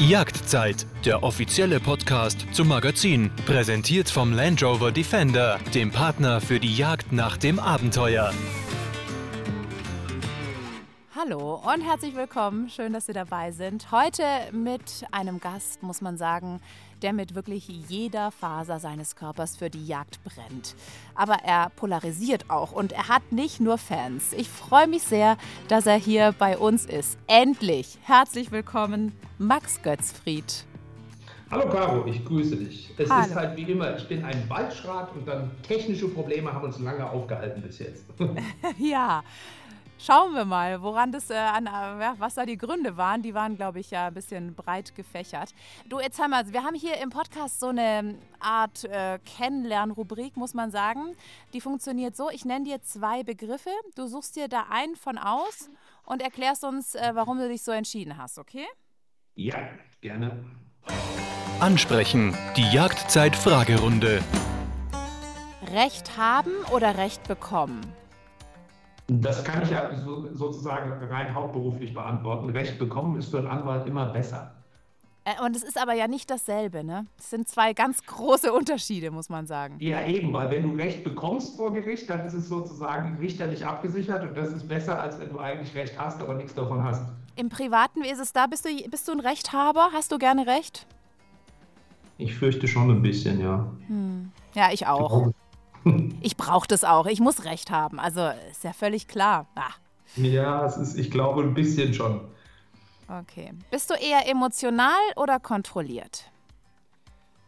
Jagdzeit, der offizielle Podcast zum Magazin, präsentiert vom Land Rover Defender, dem Partner für die Jagd nach dem Abenteuer. Hallo und herzlich willkommen. Schön, dass Sie dabei sind. Heute mit einem Gast, muss man sagen, der mit wirklich jeder Faser seines Körpers für die Jagd brennt. Aber er polarisiert auch und er hat nicht nur Fans. Ich freue mich sehr, dass er hier bei uns ist. Endlich. Herzlich willkommen, Max Götzfried. Hallo Caro, ich grüße dich. Es Hallo. ist halt wie immer, ich bin ein Waldschrat und dann technische Probleme haben uns lange aufgehalten bis jetzt. Ja. Schauen wir mal, woran das, äh, an, äh, ja, was da die Gründe waren. Die waren, glaube ich, ja ein bisschen breit gefächert. Du, jetzt haben wir, wir haben hier im Podcast so eine Art äh, Kennenlernrubrik, muss man sagen. Die funktioniert so: Ich nenne dir zwei Begriffe. Du suchst dir da einen von aus und erklärst uns, äh, warum du dich so entschieden hast, okay? ja, gerne. Ansprechen, die Jagdzeit-Fragerunde. Recht haben oder Recht bekommen? Das kann ich ja so, sozusagen rein hauptberuflich beantworten. Recht bekommen ist für einen Anwalt immer besser. Und es ist aber ja nicht dasselbe, ne? Es sind zwei ganz große Unterschiede, muss man sagen. Ja, eben, weil wenn du Recht bekommst vor Gericht, dann ist es sozusagen richterlich abgesichert und das ist besser, als wenn du eigentlich Recht hast, aber nichts davon hast. Im Privaten, wie ist es da? Bist du, bist du ein Rechthaber? Hast du gerne Recht? Ich fürchte schon ein bisschen, ja. Ja, ich auch. Ich brauche das auch. Ich muss Recht haben. Also ist ja völlig klar. Ah, Ja, es ist, ich glaube, ein bisschen schon. okay. Bist du eher emotional oder kontrolliert?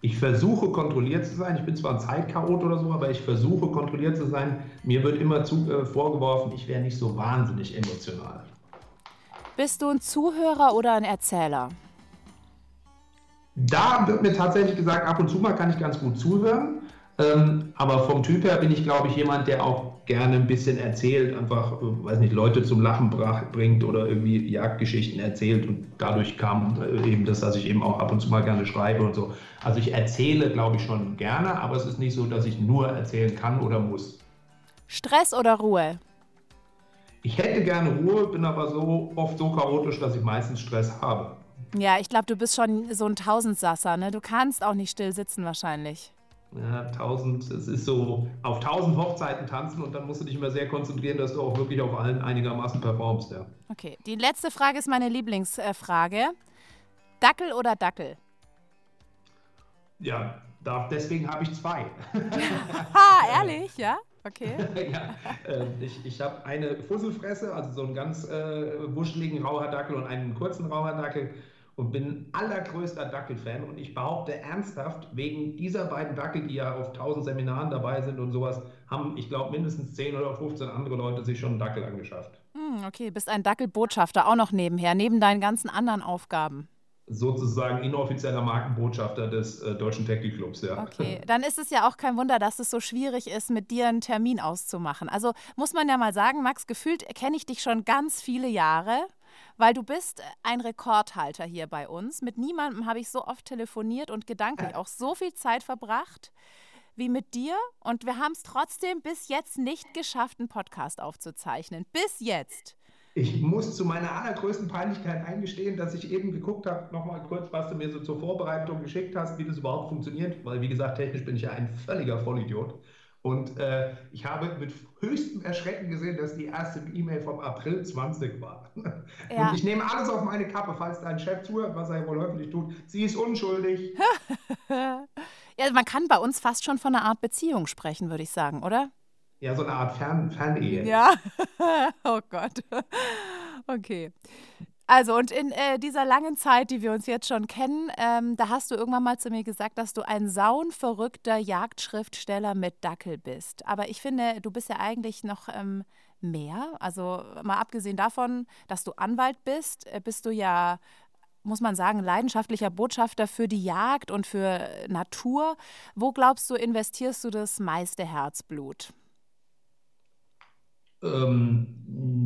Ich versuche kontrolliert zu sein. Ich bin zwar ein Zeitchaot oder so, aber ich versuche kontrolliert zu sein. Mir wird immer zu, äh, vorgeworfen, ich wäre nicht so wahnsinnig emotional. Bist du ein Zuhörer oder ein Erzähler? Da wird mir tatsächlich gesagt, ab und zu mal kann ich ganz gut zuhören. Ähm, aber vom Typ her bin ich, glaube ich, jemand, der auch gerne ein bisschen erzählt, einfach, äh, weiß nicht, Leute zum Lachen bringt oder irgendwie Jagdgeschichten erzählt. Und dadurch kam eben das, dass ich eben auch ab und zu mal gerne schreibe und so. Also ich erzähle, glaube ich, schon gerne, aber es ist nicht so, dass ich nur erzählen kann oder muss. Stress oder Ruhe? Ich hätte gerne Ruhe, bin aber so oft so chaotisch, dass ich meistens Stress habe. Ja, ich glaube, du bist schon so ein Tausendsasser, ne? Du kannst auch nicht still sitzen wahrscheinlich. Ja, 1000, es ist so auf 1000 Hochzeiten tanzen und dann musst du dich immer sehr konzentrieren, dass du auch wirklich auf allen einigermaßen performst. Ja. Okay, die letzte Frage ist meine Lieblingsfrage. Dackel oder Dackel? Ja, da, deswegen habe ich zwei. Ha, ehrlich, ja? Okay. ja, äh, ich ich habe eine Fusselfresse, also so einen ganz äh, wuscheligen Rauhardackel und einen kurzen Rauhardackel und bin allergrößter Dackelfan und ich behaupte ernsthaft, wegen dieser beiden Dackel, die ja auf 1000 Seminaren dabei sind und sowas, haben, ich glaube, mindestens 10 oder 15 andere Leute sich schon einen Dackel angeschafft. Hm, okay, bist ein Dackelbotschafter auch noch nebenher, neben deinen ganzen anderen Aufgaben. Sozusagen inoffizieller Markenbotschafter des äh, Deutschen Tackle Clubs, ja. Okay, dann ist es ja auch kein Wunder, dass es so schwierig ist, mit dir einen Termin auszumachen. Also muss man ja mal sagen, Max, gefühlt kenne ich dich schon ganz viele Jahre, weil du bist ein Rekordhalter hier bei uns. Mit niemandem habe ich so oft telefoniert und gedanklich auch so viel Zeit verbracht wie mit dir. Und wir haben es trotzdem bis jetzt nicht geschafft, einen Podcast aufzuzeichnen. Bis jetzt. Ich muss zu meiner allergrößten Peinlichkeit eingestehen, dass ich eben geguckt habe, nochmal kurz, was du mir so zur Vorbereitung geschickt hast, wie das überhaupt funktioniert, weil wie gesagt, technisch bin ich ja ein völliger Vollidiot. Und äh, ich habe mit höchstem Erschrecken gesehen, dass die erste E-Mail vom April 20 war. Ja. Und ich nehme alles auf meine Kappe, falls dein Chef zuhört, was er wohl häufig tut. Sie ist unschuldig. Ja, man kann bei uns fast schon von einer Art Beziehung sprechen, würde ich sagen, oder? Ja, so eine Art Fern Fernehe. Ja. oh Gott. Okay. Also, und in äh, dieser langen Zeit, die wir uns jetzt schon kennen, ähm, da hast du irgendwann mal zu mir gesagt, dass du ein saunverrückter Jagdschriftsteller mit Dackel bist. Aber ich finde, du bist ja eigentlich noch ähm, mehr. Also, mal abgesehen davon, dass du Anwalt bist, äh, bist du ja, muss man sagen, leidenschaftlicher Botschafter für die Jagd und für Natur. Wo glaubst du, investierst du das meiste Herzblut? Ähm,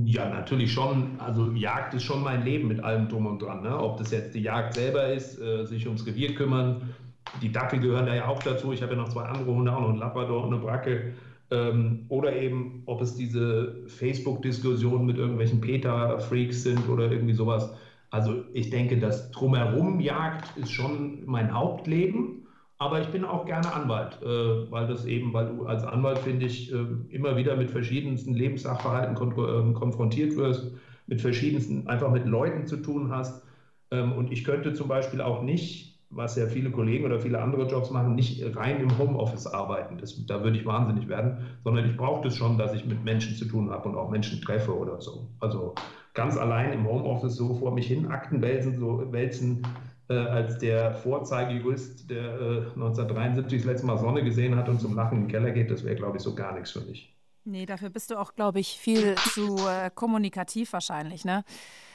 ja, natürlich schon. Also Jagd ist schon mein Leben mit allem drum und dran. Ne? Ob das jetzt die Jagd selber ist, äh, sich ums Revier kümmern. Die Dackel gehören da ja auch dazu. Ich habe ja noch zwei andere Hunde, auch noch einen Labrador und eine Bracke. Ähm, oder eben, ob es diese Facebook-Diskussionen mit irgendwelchen PETA-Freaks sind oder irgendwie sowas. Also ich denke, das Drumherum Jagd ist schon mein Hauptleben, aber ich bin auch gerne Anwalt, äh, weil das eben, weil du als Anwalt, finde ich, äh, immer wieder mit verschiedensten Lebenssachverhalten kon äh, konfrontiert wirst, mit verschiedensten, einfach mit Leuten zu tun hast. Ähm, und ich könnte zum Beispiel auch nicht, was ja viele Kollegen oder viele andere Jobs machen, nicht rein im Homeoffice arbeiten. Das, da würde ich wahnsinnig werden, sondern ich brauche das schon, dass ich mit Menschen zu tun habe und auch Menschen treffe oder so. Also ganz allein im Homeoffice so vor mich hin Akten wälzen, so wälzen, äh, als der Vorzeigejurist, der äh, 1973 das letzte Mal Sonne gesehen hat und zum Lachen in den Keller geht, das wäre, glaube ich, so gar nichts für mich. Nee, dafür bist du auch, glaube ich, viel zu äh, kommunikativ wahrscheinlich, ne?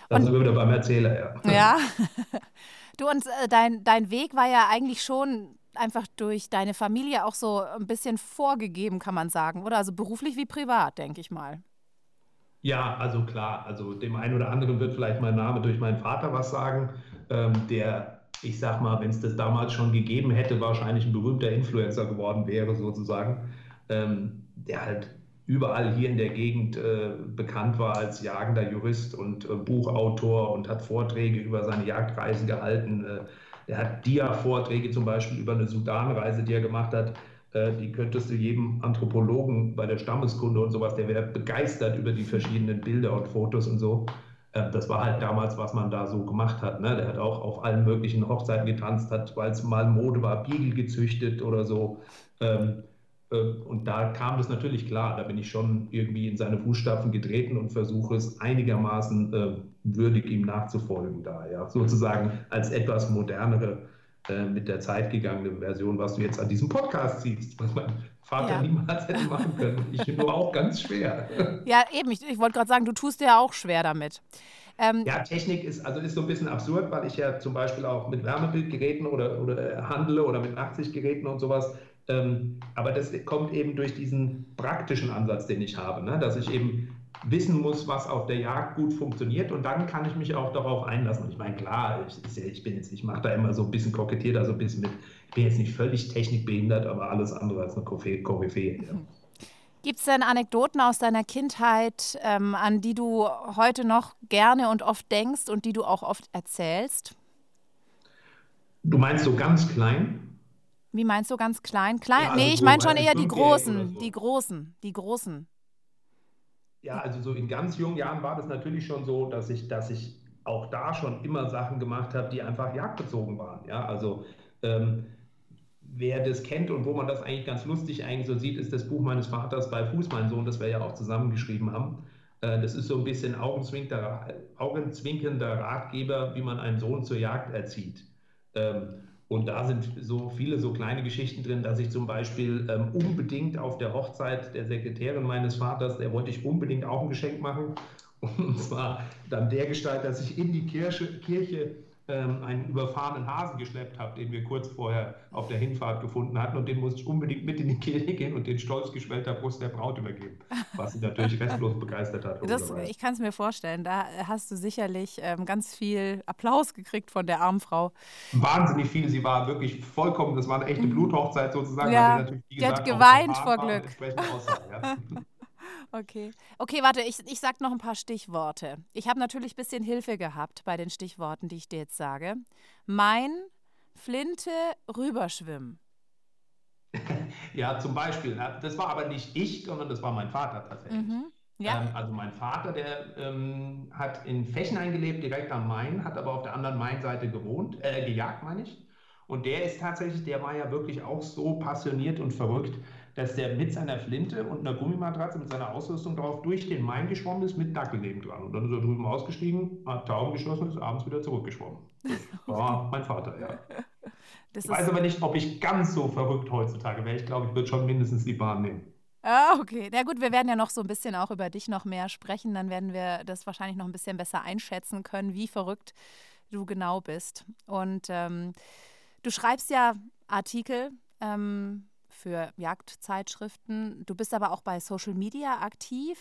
Und, sind wir wieder beim Erzähler, ja. Ja. du, und äh, dein, dein Weg war ja eigentlich schon einfach durch deine Familie auch so ein bisschen vorgegeben, kann man sagen, oder? Also beruflich wie privat, denke ich mal. Ja, also klar, also dem einen oder anderen wird vielleicht mein Name durch meinen Vater was sagen, ähm, der, ich sag mal, wenn es das damals schon gegeben hätte, wahrscheinlich ein berühmter Influencer geworden wäre, sozusagen, ähm, der halt überall hier in der Gegend äh, bekannt war als jagender Jurist und äh, Buchautor und hat Vorträge über seine Jagdreisen gehalten. Äh, er hat Dia-Vorträge zum Beispiel über eine Sudanreise, die er gemacht hat die könntest du jedem Anthropologen bei der Stammeskunde und sowas, der wäre begeistert über die verschiedenen Bilder und Fotos und so. Äh, das war halt damals, was man da so gemacht hat. Ne? Der hat auch auf allen möglichen Hochzeiten getanzt, hat, weil es mal Mode war, Biegel gezüchtet oder so. Ähm, äh, und da kam das natürlich klar. Da bin ich schon irgendwie in seine Fußstapfen getreten und versuche es einigermaßen würdig ihm nachzufolgen da, ja, sozusagen als etwas modernere äh, mit der Zeit gegangene Version, was du jetzt an diesem Podcast siehst, was mein Vater ja. niemals hätte machen können. Ich nur auch ganz schwer. Ja, eben. Ich, ich wollte gerade sagen, du tust dir ja auch schwer damit. Ähm, ja, Technik ist, also ist so ein bisschen absurd, weil ich ja zum Beispiel auch mit Wärmebildgeräten oder, oder handle oder mit 80-Geräten und sowas. Ähm, aber das kommt eben durch diesen praktischen Ansatz, den ich habe, ne? dass ich eben wissen muss, was auf der Jagd gut funktioniert und dann kann ich mich auch darauf einlassen. Und ich meine, klar, ich, ich bin jetzt, ich mache da immer so ein bisschen kokettiert, also ein bisschen mit, ich bin jetzt nicht völlig technikbehindert, aber alles andere als eine Koryphäe. Ja. Gibt es denn Anekdoten aus deiner Kindheit, ähm, an die du heute noch gerne und oft denkst und die du auch oft erzählst? Du meinst so ganz klein? Wie meinst du ganz klein? Klein? Ja, also nee, ich meine schon eher die großen, so. die großen, die großen. Ja, also so in ganz jungen Jahren war das natürlich schon so, dass ich, dass ich auch da schon immer Sachen gemacht habe, die einfach jagdbezogen waren. Ja, also ähm, wer das kennt und wo man das eigentlich ganz lustig eigentlich so sieht, ist das Buch meines Vaters bei Fuß, mein Sohn, das wir ja auch zusammengeschrieben haben. Äh, das ist so ein bisschen augenzwinkender Ratgeber, wie man einen Sohn zur Jagd erzieht. Ähm, und da sind so viele so kleine Geschichten drin, dass ich zum Beispiel ähm, unbedingt auf der Hochzeit der Sekretärin meines Vaters, der wollte ich unbedingt auch ein Geschenk machen. Und zwar dann der Gestalt, dass ich in die Kirche, Kirche ähm, einen überfahrenen Hasen geschleppt habe, den wir kurz vorher auf der Hinfahrt gefunden hatten. Und den musste ich unbedingt mit in die Kirche gehen und den stolz geschwellter Brust der Braut übergeben, was sie natürlich restlos begeistert hat. Das, ich kann es mir vorstellen. Da hast du sicherlich ähm, ganz viel Applaus gekriegt von der armen Frau. Wahnsinnig viel. Sie war wirklich vollkommen, das war eine echte mhm. Bluthochzeit sozusagen. Ja, die, die hat geweint vor Glück. Aussah, ja. Okay. Okay, warte, ich, ich sag noch ein paar Stichworte. Ich habe natürlich ein bisschen Hilfe gehabt bei den Stichworten, die ich dir jetzt sage. Mein Flinte rüberschwimmen. ja, zum Beispiel. Das war aber nicht ich, sondern das war mein Vater tatsächlich. Mhm. Ja. Ähm, also mein Vater, der ähm, hat in Fechenheim gelebt, direkt am Main, hat aber auf der anderen Mainseite gewohnt, äh, gejagt, meine ich. Und der ist tatsächlich, der war ja wirklich auch so passioniert und verrückt, dass der mit seiner Flinte und einer Gummimatratze mit seiner Ausrüstung drauf durch den Main geschwommen ist mit Dackel neben dran. Und dann ist er drüben ausgestiegen, hat Tauben geschlossen und ist abends wieder zurückgeschwommen. Das war mein Vater, ja. Das ich weiß aber nicht, ob ich ganz so verrückt heutzutage wäre. Ich glaube, ich würde schon mindestens die Bahn nehmen. Ah, okay. Na gut, wir werden ja noch so ein bisschen auch über dich noch mehr sprechen. Dann werden wir das wahrscheinlich noch ein bisschen besser einschätzen können, wie verrückt du genau bist. Und ähm, du schreibst ja Artikel ähm, für Jagdzeitschriften. Du bist aber auch bei Social Media aktiv.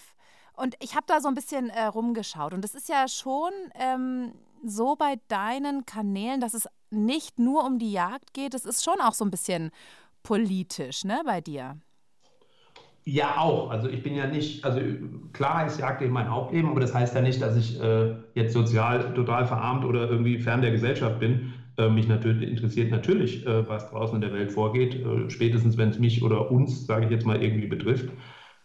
Und ich habe da so ein bisschen äh, rumgeschaut. Und es ist ja schon ähm, so bei deinen Kanälen, dass es nicht nur um die Jagd geht. Es ist schon auch so ein bisschen politisch, ne, bei dir. Ja, auch. Also ich bin ja nicht, also klar ist Jagd eben mein Hauptleben, aber das heißt ja nicht, dass ich äh, jetzt sozial total verarmt oder irgendwie fern der Gesellschaft bin. Äh, mich natürlich interessiert natürlich, äh, was draußen in der Welt vorgeht, äh, spätestens wenn es mich oder uns, sage ich jetzt mal, irgendwie betrifft.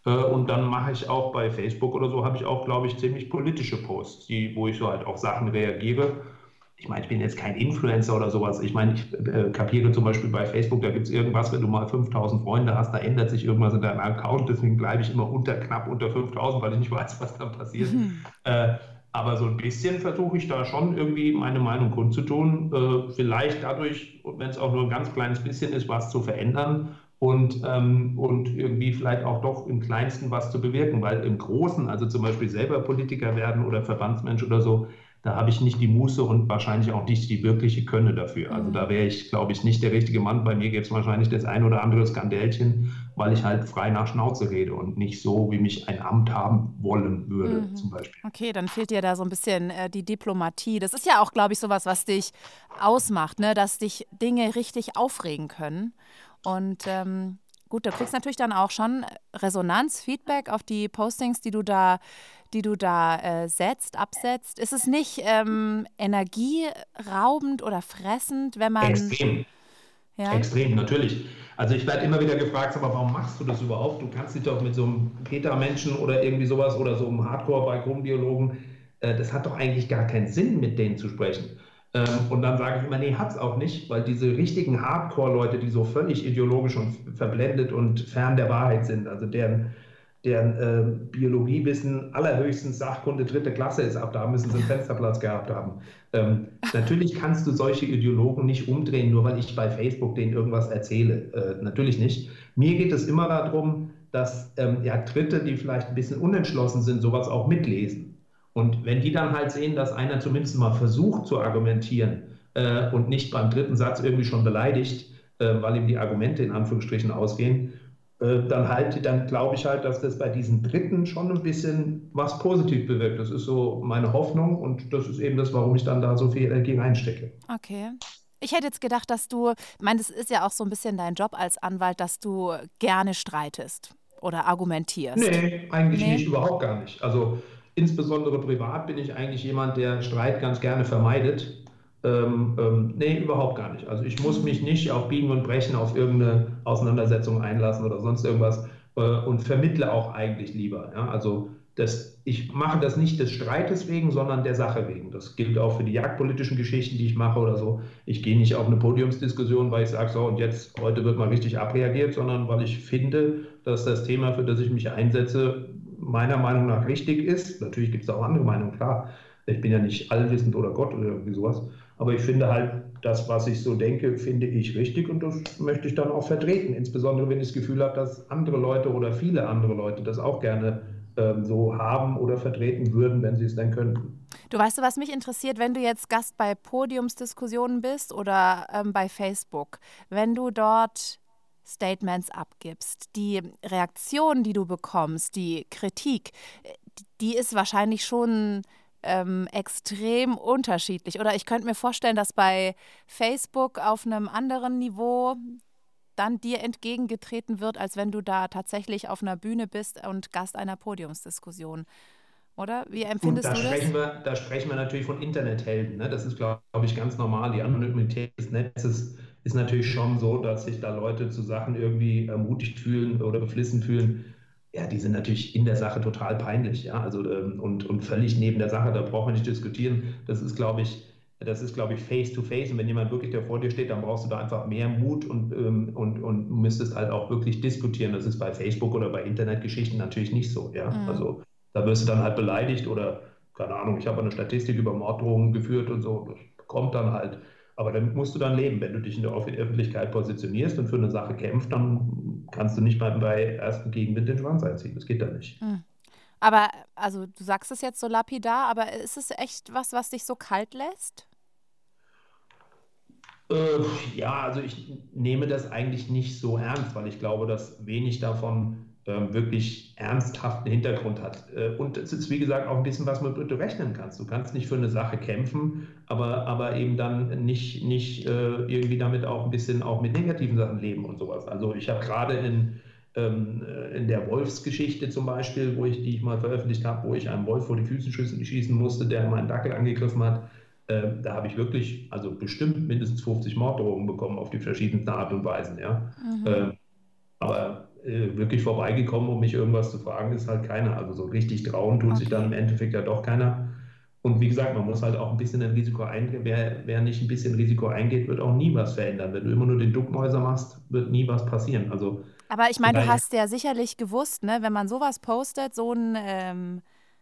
Und dann mache ich auch bei Facebook oder so, habe ich auch, glaube ich, ziemlich politische Posts, die, wo ich so halt auf Sachen reagiere ich meine, ich bin jetzt kein Influencer oder sowas. Ich meine, ich äh, kapiere zum Beispiel bei Facebook, da gibt es irgendwas, wenn du mal 5000 Freunde hast, da ändert sich irgendwas in deinem Account. Deswegen bleibe ich immer unter, knapp unter 5000, weil ich nicht weiß, was dann passiert. Mhm. Äh, aber so ein bisschen versuche ich da schon irgendwie meine Meinung kundzutun. Äh, vielleicht dadurch, wenn es auch nur ein ganz kleines bisschen ist, was zu verändern und, ähm, und irgendwie vielleicht auch doch im Kleinsten was zu bewirken. Weil im Großen, also zum Beispiel selber Politiker werden oder Verbandsmensch oder so, da habe ich nicht die Muße und wahrscheinlich auch nicht die wirkliche Könne dafür. Also da wäre ich, glaube ich, nicht der richtige Mann. Bei mir gibt es wahrscheinlich das ein oder andere Skandälchen, weil ich halt frei nach Schnauze rede und nicht so, wie mich ein Amt haben wollen würde, mhm. zum Beispiel. Okay, dann fehlt dir da so ein bisschen äh, die Diplomatie. Das ist ja auch, glaube ich, sowas, was dich ausmacht, ne? dass dich Dinge richtig aufregen können. Und ähm, gut, du kriegst natürlich dann auch schon Resonanz, Feedback auf die Postings, die du da die du da äh, setzt, absetzt? Ist es nicht ähm, energieraubend oder fressend, wenn man. Extrem. Ja? Extrem, natürlich. Also ich werde immer wieder gefragt, aber warum machst du das überhaupt? Du kannst dich doch mit so einem Peter-Menschen oder irgendwie sowas oder so einem Hardcore-Balkonbiologen, äh, das hat doch eigentlich gar keinen Sinn, mit denen zu sprechen. Ähm, und dann sage ich immer, nee, hat es auch nicht, weil diese richtigen Hardcore-Leute, die so völlig ideologisch und verblendet und fern der Wahrheit sind, also deren deren äh, Biologiewissen allerhöchstens Sachkunde dritte Klasse ist, ab da müssen sie einen Fensterplatz gehabt haben. Ähm, natürlich kannst du solche Ideologen nicht umdrehen, nur weil ich bei Facebook denen irgendwas erzähle. Äh, natürlich nicht. Mir geht es immer darum, dass ähm, ja, Dritte, die vielleicht ein bisschen unentschlossen sind, sowas auch mitlesen. Und wenn die dann halt sehen, dass einer zumindest mal versucht zu argumentieren äh, und nicht beim dritten Satz irgendwie schon beleidigt, äh, weil ihm die Argumente in Anführungsstrichen ausgehen, äh, dann halt, dann glaube ich halt, dass das bei diesen Dritten schon ein bisschen was positiv bewirkt. Das ist so meine Hoffnung und das ist eben das, warum ich dann da so viel Energie reinstecke. Okay. Ich hätte jetzt gedacht, dass du, ich meine, das ist ja auch so ein bisschen dein Job als Anwalt, dass du gerne streitest oder argumentierst. Nee, eigentlich nee. nicht, überhaupt gar nicht. Also insbesondere privat bin ich eigentlich jemand, der Streit ganz gerne vermeidet. Ähm, ähm, nee, überhaupt gar nicht. Also ich muss mich nicht auf Biegen und Brechen auf irgendeine Auseinandersetzung einlassen oder sonst irgendwas äh, und vermittle auch eigentlich lieber. Ja? Also das, ich mache das nicht des Streites wegen, sondern der Sache wegen. Das gilt auch für die jagdpolitischen Geschichten, die ich mache oder so. Ich gehe nicht auf eine Podiumsdiskussion, weil ich sage, so und jetzt heute wird mal richtig abreagiert, sondern weil ich finde, dass das Thema, für das ich mich einsetze, meiner Meinung nach richtig ist. Natürlich gibt es auch andere Meinungen, klar. Ich bin ja nicht allwissend oder Gott oder irgendwie sowas. Aber ich finde halt, das, was ich so denke, finde ich richtig und das möchte ich dann auch vertreten. Insbesondere, wenn ich das Gefühl habe, dass andere Leute oder viele andere Leute das auch gerne ähm, so haben oder vertreten würden, wenn sie es denn könnten. Du weißt was mich interessiert, wenn du jetzt Gast bei Podiumsdiskussionen bist oder ähm, bei Facebook, wenn du dort Statements abgibst, die Reaktion, die du bekommst, die Kritik, die ist wahrscheinlich schon ähm, extrem unterschiedlich. Oder ich könnte mir vorstellen, dass bei Facebook auf einem anderen Niveau dann dir entgegengetreten wird, als wenn du da tatsächlich auf einer Bühne bist und Gast einer Podiumsdiskussion. Oder? Wie empfindest da du sprechen das? Wir, da sprechen wir natürlich von Internethelden. Ne? Das ist, glaube ich, ganz normal. Die Anonymität des Netzes ist natürlich schon so, dass sich da Leute zu Sachen irgendwie ermutigt fühlen oder beflissen fühlen, ja, die sind natürlich in der Sache total peinlich, ja, also ähm, und, und völlig neben der Sache, da braucht man nicht diskutieren. Das ist, glaube ich, das ist, glaube ich, face to face. Und wenn jemand wirklich da vor dir steht, dann brauchst du da einfach mehr Mut und, ähm, und, und müsstest halt auch wirklich diskutieren. Das ist bei Facebook oder bei Internetgeschichten natürlich nicht so, ja. Mhm. Also da wirst du dann halt beleidigt oder, keine Ahnung, ich habe eine Statistik über Morddrohungen geführt und so, das kommt dann halt. Aber damit musst du dann leben. Wenn du dich in der Öffentlichkeit positionierst und für eine Sache kämpfst, dann kannst du nicht mal bei ersten Gegenwind den Schwanz einziehen. Das geht dann nicht. Hm. Aber, also du sagst es jetzt so lapidar, aber ist es echt was, was dich so kalt lässt? Äh, ja, also ich nehme das eigentlich nicht so ernst, weil ich glaube, dass wenig davon wirklich ernsthaften Hintergrund hat. Äh, und es ist, wie gesagt, auch ein bisschen, was man du rechnen kannst. Du kannst nicht für eine Sache kämpfen, aber, aber eben dann nicht, nicht äh, irgendwie damit auch ein bisschen auch mit negativen Sachen leben und sowas. Also ich habe gerade in, ähm, in der Wolfsgeschichte zum Beispiel, wo ich, die ich mal veröffentlicht habe, wo ich einem Wolf vor die Füße schießen musste, der meinen Dackel angegriffen hat. Äh, da habe ich wirklich, also bestimmt mindestens 50 Morddrohungen bekommen auf die verschiedensten Art und Weisen. Ja. Mhm. Äh, aber äh, wirklich vorbeigekommen, um mich irgendwas zu fragen, ist halt keiner. Also so richtig trauen tut okay. sich dann im Endeffekt ja doch keiner. Und wie gesagt, man muss halt auch ein bisschen ein Risiko eingehen. Wer, wer nicht ein bisschen Risiko eingeht, wird auch nie was verändern. Wenn du immer nur den Duckmäuser machst, wird nie was passieren. Also aber ich meine, du hast ja sicherlich gewusst, ne, wenn man sowas postet, so ein ähm,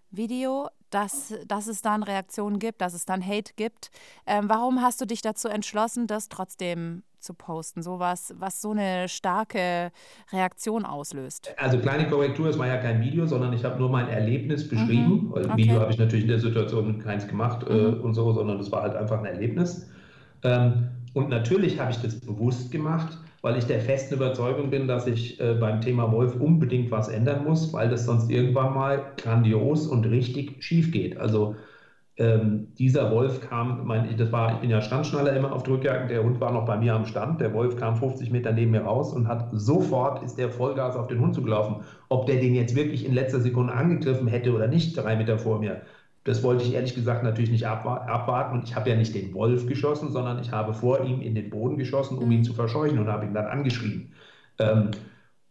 Video, dass, dass es dann Reaktionen gibt, dass es dann Hate gibt. Ähm, warum hast du dich dazu entschlossen, das trotzdem zu posten? Sowas, was so eine starke Reaktion auslöst. Also kleine Korrektur, es war ja kein Video, sondern ich habe nur mein Erlebnis beschrieben. Mhm. Okay. Video habe ich natürlich in der Situation keins gemacht äh, mhm. äh, und so, sondern das war halt einfach ein Erlebnis. Ähm, und natürlich habe ich das bewusst gemacht weil ich der festen Überzeugung bin, dass ich äh, beim Thema Wolf unbedingt was ändern muss, weil das sonst irgendwann mal grandios und richtig schief geht. Also ähm, dieser Wolf kam, mein, das war, ich bin ja Standschnaller immer auf Drückjagen, der Hund war noch bei mir am Stand, der Wolf kam 50 Meter neben mir raus und hat sofort ist der Vollgas auf den Hund zugelaufen. Ob der den jetzt wirklich in letzter Sekunde angegriffen hätte oder nicht, drei Meter vor mir, das wollte ich ehrlich gesagt natürlich nicht abwarten und ich habe ja nicht den Wolf geschossen, sondern ich habe vor ihm in den Boden geschossen, um ihn zu verscheuchen und habe ihn dann angeschrien. Ähm,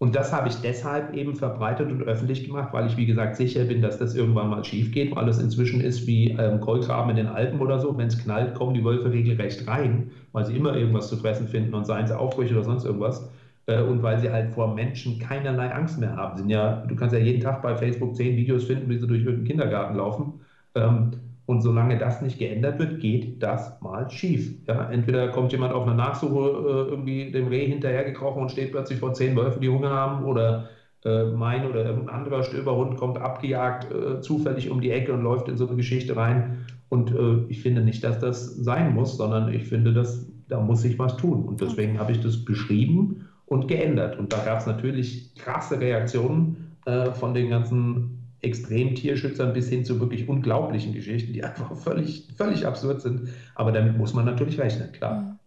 und das habe ich deshalb eben verbreitet und öffentlich gemacht, weil ich, wie gesagt, sicher bin, dass das irgendwann mal schief geht, weil es inzwischen ist wie ähm, Kolkraben in den Alpen oder so. Wenn es knallt, kommen die Wölfe regelrecht rein, weil sie immer irgendwas zu fressen finden und seien sie Aufbrüche oder sonst irgendwas. Äh, und weil sie halt vor Menschen keinerlei Angst mehr haben. Sind ja, du kannst ja jeden Tag bei Facebook zehn Videos finden, wie sie durch irgendeinen Kindergarten laufen ähm, und solange das nicht geändert wird, geht das mal schief. Ja, entweder kommt jemand auf eine Nachsuche äh, irgendwie dem Reh hinterhergekrochen und steht plötzlich vor zehn Wölfen, die Hunger haben, oder äh, mein oder irgendein anderer Stöberhund kommt abgejagt äh, zufällig um die Ecke und läuft in so eine Geschichte rein. Und äh, ich finde nicht, dass das sein muss, sondern ich finde, dass da muss sich was tun. Und deswegen habe ich das beschrieben und geändert. Und da gab es natürlich krasse Reaktionen äh, von den ganzen Extremtierschützern bis hin zu wirklich unglaublichen Geschichten, die einfach völlig, völlig absurd sind. Aber damit muss man natürlich rechnen, klar. Mhm.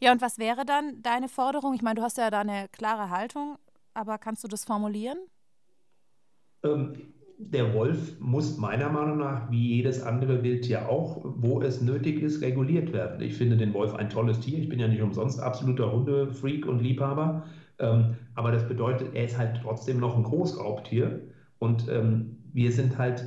Ja, und was wäre dann deine Forderung? Ich meine, du hast ja da eine klare Haltung, aber kannst du das formulieren? Ähm, der Wolf muss meiner Meinung nach, wie jedes andere Wildtier auch, wo es nötig ist, reguliert werden. Ich finde den Wolf ein tolles Tier. Ich bin ja nicht umsonst absoluter Hundefreak und Liebhaber. Ähm, aber das bedeutet, er ist halt trotzdem noch ein Großraubtier. Und ähm, wir sind halt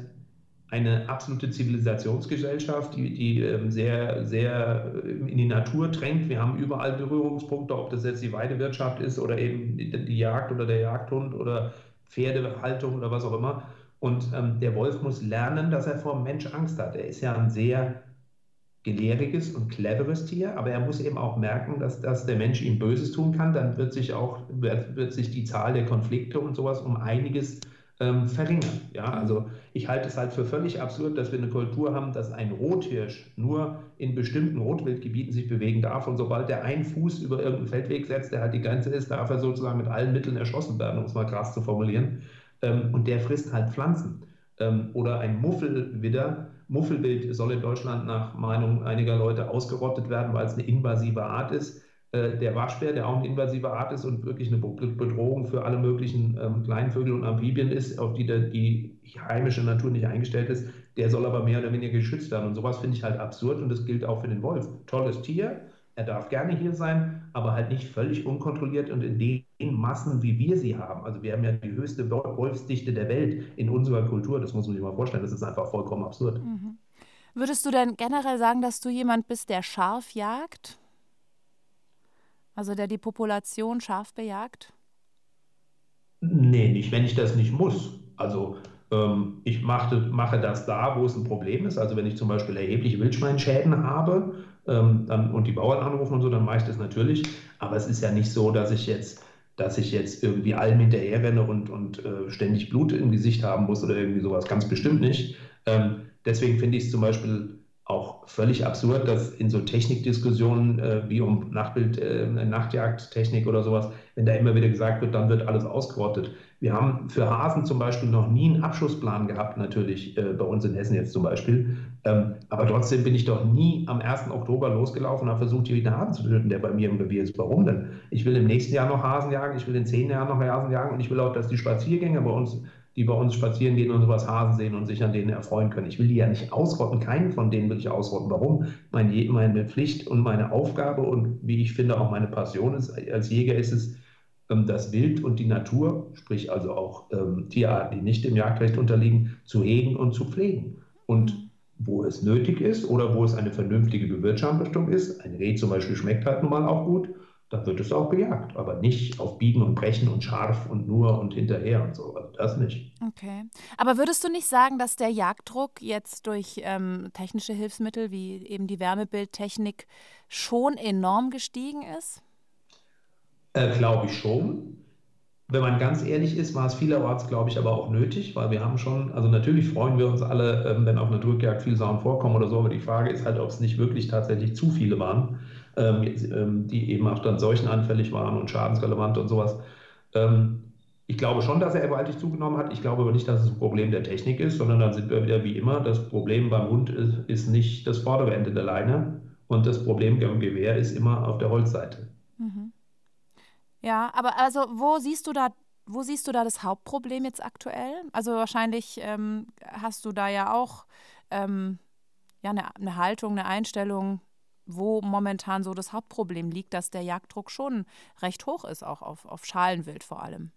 eine absolute Zivilisationsgesellschaft, die, die ähm, sehr, sehr in die Natur drängt. Wir haben überall Berührungspunkte, ob das jetzt die Weidewirtschaft ist oder eben die, Jagd oder der Jagdhund oder Pferdehaltung oder was auch immer. Und ähm, der Wolf muss lernen, dass er vor dem Mensch Angst hat. Er ist ja ein sehr gelehriges und cleveres Tier, aber er muss eben auch merken, dass, dass der Mensch ihm Böses tun kann. Dann wird sich auch wird, wird sich die Zahl der Konflikte und sowas um einiges ähm, verringern. Ja, also ich halte es halt für völlig absurd, dass wir eine Kultur haben, dass ein Rothirsch nur in bestimmten Rotwildgebieten sich bewegen darf und sobald er einen Fuß über irgendeinen Feldweg setzt, der halt die Grenze ist, darf er sozusagen mit allen Mitteln erschossen werden, um es mal krass zu formulieren. Ähm, und der frisst halt Pflanzen. Ähm, oder ein Muffelwidder. Muffelwild soll in Deutschland nach Meinung einiger Leute ausgerottet werden, weil es eine invasive Art ist. Äh, der Waschbär, der auch eine invasive Art ist und wirklich eine Bedrohung für alle möglichen ähm, Kleinvögel und Amphibien ist, auf die der, die heimische Natur nicht eingestellt ist, der soll aber mehr oder weniger geschützt werden. Und sowas finde ich halt absurd und das gilt auch für den Wolf. Tolles Tier, er darf gerne hier sein, aber halt nicht völlig unkontrolliert und in den Massen, wie wir sie haben. Also wir haben ja die höchste Wolfsdichte der Welt in unserer Kultur. Das muss man sich mal vorstellen. Das ist einfach vollkommen absurd. Mhm. Würdest du denn generell sagen, dass du jemand bist, der scharf jagt? Also der die Population scharf bejagt? Nee, nicht, wenn ich das nicht muss. Also ähm, ich mache, mache das da, wo es ein Problem ist. Also wenn ich zum Beispiel erhebliche Wildschweinschäden habe ähm, dann, und die Bauern anrufen und so, dann mache ich das natürlich. Aber es ist ja nicht so, dass ich jetzt, dass ich jetzt irgendwie allem hinterher renne und, und äh, ständig Blut im Gesicht haben muss oder irgendwie sowas. Ganz bestimmt nicht. Ähm, deswegen finde ich es zum Beispiel auch völlig absurd, dass in so Technikdiskussionen äh, wie um Nachtbild, äh, Nachtjagdtechnik oder sowas, wenn da immer wieder gesagt wird, dann wird alles ausgerottet. Wir haben für Hasen zum Beispiel noch nie einen Abschussplan gehabt, natürlich äh, bei uns in Hessen jetzt zum Beispiel. Ähm, aber trotzdem bin ich doch nie am 1. Oktober losgelaufen und habe versucht, hier einen Hasen zu töten, der bei mir im Revier ist. Warum denn? Ich will im nächsten Jahr noch Hasen jagen, ich will in zehn Jahren noch Hasen jagen und ich will auch, dass die Spaziergänger bei uns, die bei uns spazieren gehen und sowas Hasen sehen und sich an denen erfreuen können. Ich will die ja nicht ausrotten, keinen von denen will ich ausrotten. Warum? Meine Pflicht und meine Aufgabe und wie ich finde auch meine Passion ist, als Jäger ist es, ähm, das Wild und die Natur, sprich also auch ähm, Tierarten, die nicht dem Jagdrecht unterliegen, zu hegen und zu pflegen. Und wo es nötig ist oder wo es eine vernünftige Bewirtschaftung ist, ein Reh zum Beispiel schmeckt halt nun mal auch gut, dann wird es auch bejagt, aber nicht auf Biegen und Brechen und scharf und nur und hinterher und so. Also das nicht. Okay. Aber würdest du nicht sagen, dass der Jagddruck jetzt durch ähm, technische Hilfsmittel wie eben die Wärmebildtechnik schon enorm gestiegen ist? Äh, glaube ich schon. Wenn man ganz ehrlich ist, war es vielerorts, glaube ich, aber auch nötig, weil wir haben schon, also natürlich freuen wir uns alle, ähm, wenn auf einer Drückjagd viel Sauen vorkommen oder so, aber die Frage ist halt, ob es nicht wirklich tatsächlich zu viele waren, ähm, ähm, die eben auch dann seuchenanfällig waren und schadensrelevant und sowas. ich glaube schon, dass er gewaltig zugenommen hat. Ich glaube aber nicht, dass es ein Problem der Technik ist, sondern dann sind wir wieder wie immer. Das Problem beim Hund ist, ist nicht das vordere Ende der Leine und das Problem beim Gewehr ist immer auf der Holzseite. Mhm. Ja, aber also wo siehst du da, wo siehst du da das Hauptproblem jetzt aktuell? Also wahrscheinlich ähm, hast du da ja auch ähm, ja, eine, eine Haltung, eine Einstellung, wo momentan so das Hauptproblem liegt, dass der Jagddruck schon recht hoch ist, auch auf, auf Schalenwild vor allem.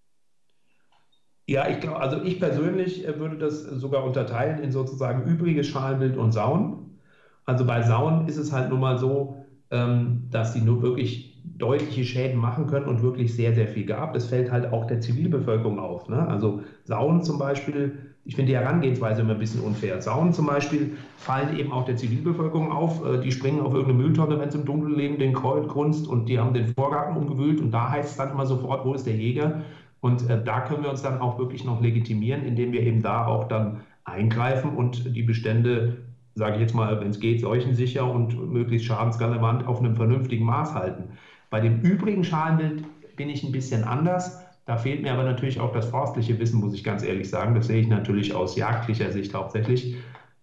Ja, ich glaube, also ich persönlich äh, würde das sogar unterteilen in sozusagen übriges Schalenwild und Sauen. Also bei Sauen ist es halt nun mal so, ähm, dass sie nur wirklich deutliche Schäden machen können und wirklich sehr, sehr viel gab. Das fällt halt auch der Zivilbevölkerung auf. Ne? Also Sauen zum Beispiel, ich finde die Herangehensweise immer ein bisschen unfair. Sauen zum Beispiel fallen eben auch der Zivilbevölkerung auf. Äh, die springen auf irgendeine Mülltonne, wenn es im Dunkeln leben, den Grunzt und die haben den Vorgarten umgewühlt und da heißt es dann immer sofort, wo ist der Jäger? Und äh, da können wir uns dann auch wirklich noch legitimieren, indem wir eben da auch dann eingreifen und die Bestände sage ich jetzt mal, wenn es geht, seuchensicher und möglichst schadensrelevant auf einem vernünftigen Maß halten. Bei dem übrigen Schalenwild bin ich ein bisschen anders. Da fehlt mir aber natürlich auch das forstliche Wissen, muss ich ganz ehrlich sagen. Das sehe ich natürlich aus jagdlicher Sicht hauptsächlich.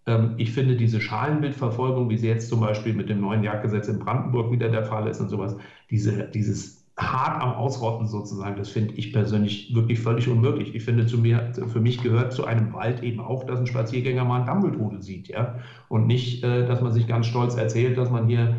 Ähm, ich finde diese Schalenwildverfolgung, wie sie jetzt zum Beispiel mit dem neuen Jagdgesetz in Brandenburg wieder der Fall ist und sowas, diese, dieses hart am Ausrotten sozusagen, das finde ich persönlich wirklich völlig unmöglich. Ich finde, zu mir, für mich gehört zu einem Wald eben auch, dass ein Spaziergänger mal einen Dammwildrudel sieht, ja. Und nicht, äh, dass man sich ganz stolz erzählt, dass man hier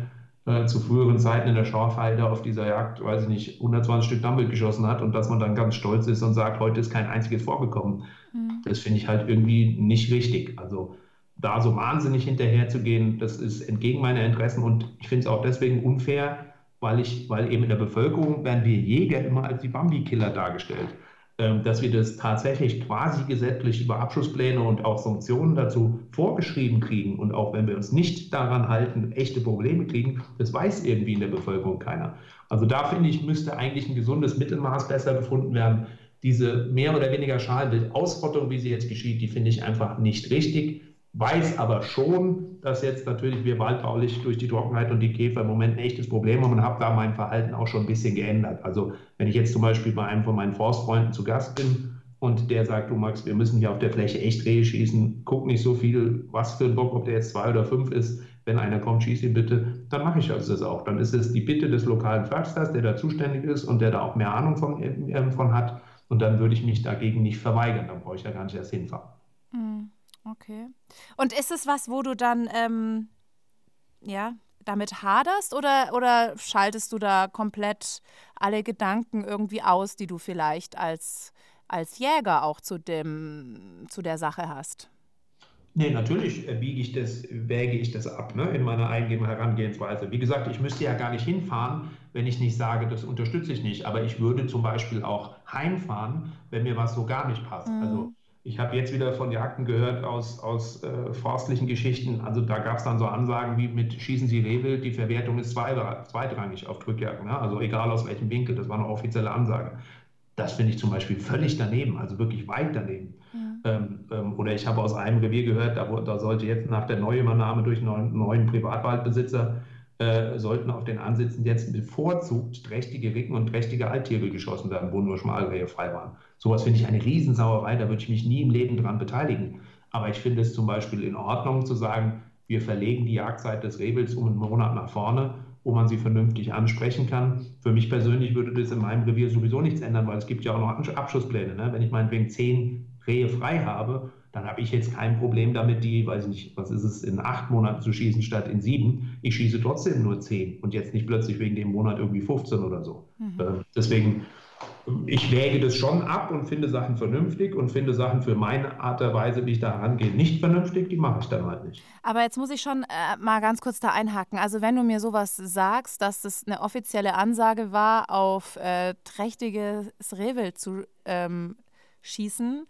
äh, zu früheren Zeiten in der Schorfheide auf dieser Jagd, weiß ich nicht, 120 Stück Dammwild geschossen hat und dass man dann ganz stolz ist und sagt, heute ist kein einziges vorgekommen. Mhm. Das finde ich halt irgendwie nicht richtig. Also da so wahnsinnig hinterher zu gehen, das ist entgegen meiner Interessen und ich finde es auch deswegen unfair, weil ich, weil eben in der Bevölkerung werden wir Jäger immer als die Bambi-Killer dargestellt. Ähm, dass wir das tatsächlich quasi gesetzlich über Abschlusspläne und auch Sanktionen dazu vorgeschrieben kriegen und auch wenn wir uns nicht daran halten, echte Probleme kriegen, das weiß irgendwie in der Bevölkerung keiner. Also da finde ich, müsste eigentlich ein gesundes Mittelmaß besser gefunden werden. Diese mehr oder weniger Schalenwild-Ausrottung, wie sie jetzt geschieht, die finde ich einfach nicht richtig weiß aber schon, dass jetzt natürlich wir waldbaulich durch die Trockenheit und die Käfer im Moment ein echtes Problem haben und habe da mein Verhalten auch schon ein bisschen geändert. Also wenn ich jetzt zum Beispiel bei einem von meinen Forstfreunden zu Gast bin und der sagt, du Max, wir müssen hier auf der Fläche echt Rehe schießen, guck nicht so viel, was für ein Bock, ob der jetzt zwei oder fünf ist, wenn einer kommt, schieß ihn bitte, dann mache ich das auch. Dann ist es die Bitte des lokalen Försters, der da zuständig ist und der da auch mehr Ahnung von, äh, von hat und dann würde ich mich dagegen nicht verweigern, dann brauche ich ja gar nicht erst hinfahren. Okay. Und ist es was, wo du dann ähm, ja, damit haderst oder, oder schaltest du da komplett alle Gedanken irgendwie aus, die du vielleicht als, als Jäger auch zu, dem, zu der Sache hast? Nee, natürlich wiege ich das, wäge ich das ab ne, in meiner eigenen Herangehensweise. Wie gesagt, ich müsste ja gar nicht hinfahren, wenn ich nicht sage, das unterstütze ich nicht. Aber ich würde zum Beispiel auch heimfahren, wenn mir was so gar nicht passt. Mhm. Also ich habe jetzt wieder von Jagden gehört aus, aus äh, forstlichen Geschichten. Also da gab es dann so Ansagen wie mit Schießen Sie Rehwild, die Verwertung ist zweitrangig auf Drückjagden. Ne? Also egal aus welchem Winkel, das war eine offizielle Ansage. Das finde ich zum Beispiel völlig daneben, also wirklich weit daneben. Ja. Ähm, ähm, oder ich habe aus einem Revier gehört, da, da sollte jetzt nach der Neuübernahme durch einen neuen Privatwaldbesitzer äh, sollten auf den Ansitzen jetzt bevorzugt trächtige Ricken und trächtige Alttiere geschossen werden, wo nur Schmalrehe frei waren. Sowas finde ich eine Riesensauerei, da würde ich mich nie im Leben dran beteiligen. Aber ich finde es zum Beispiel in Ordnung zu sagen, wir verlegen die Jagdzeit des Rehwilds um einen Monat nach vorne, wo man sie vernünftig ansprechen kann. Für mich persönlich würde das in meinem Revier sowieso nichts ändern, weil es gibt ja auch noch Abschusspläne. Ne? Wenn ich meinetwegen zehn Rehe frei habe, dann habe ich jetzt kein Problem damit, die, weiß ich nicht, was ist es, in acht Monaten zu schießen statt in sieben. Ich schieße trotzdem nur zehn und jetzt nicht plötzlich wegen dem Monat irgendwie 15 oder so. Mhm. Äh, deswegen, ich wäge das schon ab und finde Sachen vernünftig und finde Sachen für meine Art der Weise, wie ich da rangehe, nicht vernünftig, die mache ich dann halt nicht. Aber jetzt muss ich schon äh, mal ganz kurz da einhaken. Also wenn du mir sowas sagst, dass das eine offizielle Ansage war, auf äh, trächtiges Rehwild zu ähm, schießen,